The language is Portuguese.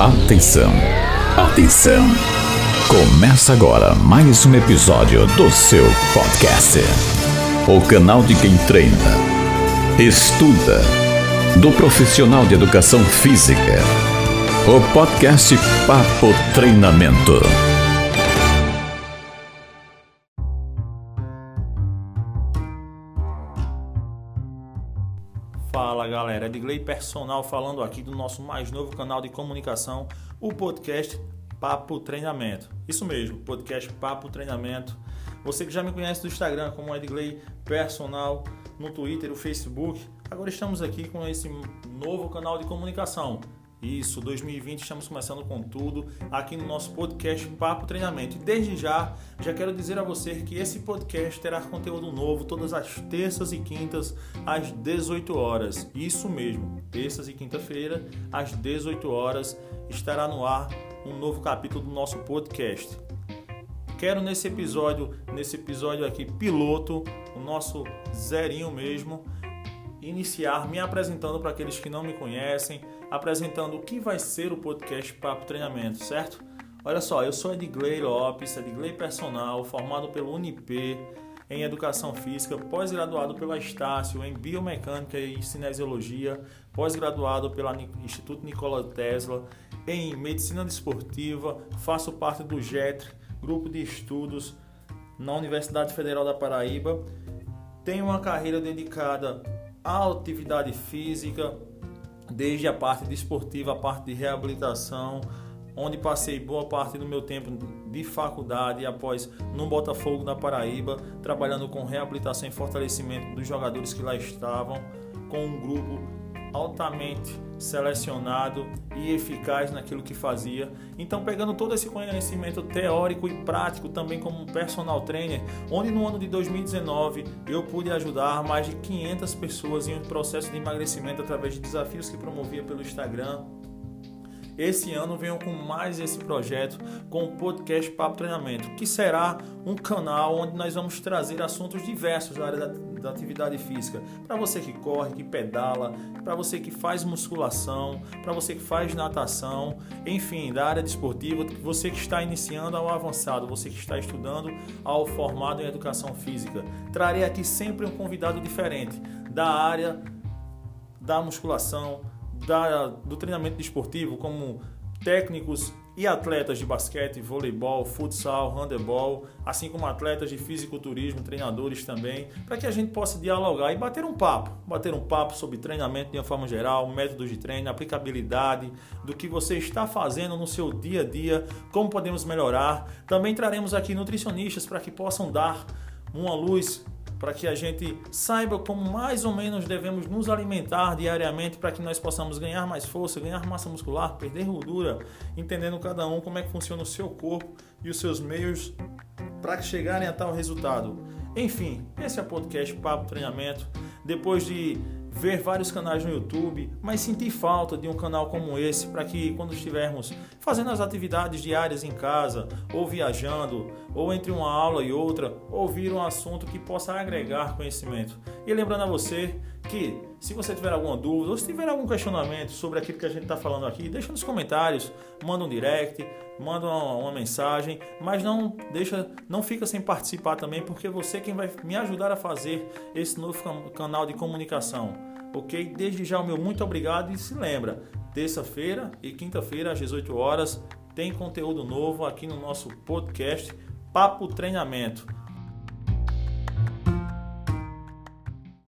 Atenção, atenção. Começa agora mais um episódio do seu podcast. O canal de quem treina, estuda, do profissional de educação física. O podcast Papo Treinamento. Fala galera, Edgley Personal falando aqui do nosso mais novo canal de comunicação, o podcast Papo Treinamento. Isso mesmo, podcast Papo Treinamento. Você que já me conhece do Instagram como Edgley Personal, no Twitter, o Facebook, agora estamos aqui com esse novo canal de comunicação. Isso, 2020 estamos começando com tudo aqui no nosso podcast Papo Treinamento. E desde já, já quero dizer a você que esse podcast terá conteúdo novo todas as terças e quintas às 18 horas. Isso mesmo, terças e quinta-feira às 18 horas estará no ar um novo capítulo do nosso podcast. Quero nesse episódio, nesse episódio aqui piloto, o nosso zerinho mesmo, iniciar me apresentando para aqueles que não me conhecem apresentando o que vai ser o podcast Papo Treinamento, certo? Olha só, eu sou Edgley Lopes, Edgley Personal, formado pelo Unip em Educação Física, pós-graduado pela Estácio em Biomecânica e Cinesiologia, pós-graduado pelo Instituto Nikola Tesla em Medicina Desportiva, faço parte do GETRE, grupo de estudos na Universidade Federal da Paraíba. Tenho uma carreira dedicada à atividade física, desde a parte desportiva, a parte de reabilitação, onde passei boa parte do meu tempo de faculdade após no Botafogo da Paraíba, trabalhando com reabilitação e fortalecimento dos jogadores que lá estavam, com um grupo altamente selecionado e eficaz naquilo que fazia. Então, pegando todo esse conhecimento teórico e prático também como personal trainer, onde no ano de 2019 eu pude ajudar mais de 500 pessoas em um processo de emagrecimento através de desafios que promovia pelo Instagram, esse ano venho com mais esse projeto com o podcast Papo Treinamento, que será um canal onde nós vamos trazer assuntos diversos da área da, da atividade física. Para você que corre, que pedala, para você que faz musculação, para você que faz natação, enfim, da área desportiva, você que está iniciando ao avançado, você que está estudando ao formado em educação física. Trarei aqui sempre um convidado diferente da área da musculação, da, do treinamento desportivo, como técnicos e atletas de basquete, voleibol, futsal, handebol, assim como atletas de fisiculturismo, treinadores também, para que a gente possa dialogar e bater um papo, bater um papo sobre treinamento de uma forma geral, métodos de treino, aplicabilidade, do que você está fazendo no seu dia a dia, como podemos melhorar. Também traremos aqui nutricionistas para que possam dar uma luz para que a gente saiba como mais ou menos devemos nos alimentar diariamente para que nós possamos ganhar mais força, ganhar massa muscular, perder gordura, entendendo cada um como é que funciona o seu corpo e os seus meios para chegarem a tal resultado. Enfim, esse é o podcast Papo Treinamento. Depois de ver vários canais no YouTube, mas sentir falta de um canal como esse para que quando estivermos fazendo as atividades diárias em casa, ou viajando, ou entre uma aula e outra, ouvir um assunto que possa agregar conhecimento. E lembrando a você que se você tiver alguma dúvida ou se tiver algum questionamento sobre aquilo que a gente está falando aqui, deixa nos comentários, manda um direct, manda uma, uma, mensagem, mas não deixa, não fica sem participar também, porque você é quem vai me ajudar a fazer esse novo canal de comunicação. Ok? Desde já o meu muito obrigado e se lembra, terça-feira e quinta-feira às 18 horas tem conteúdo novo aqui no nosso podcast Papo Treinamento.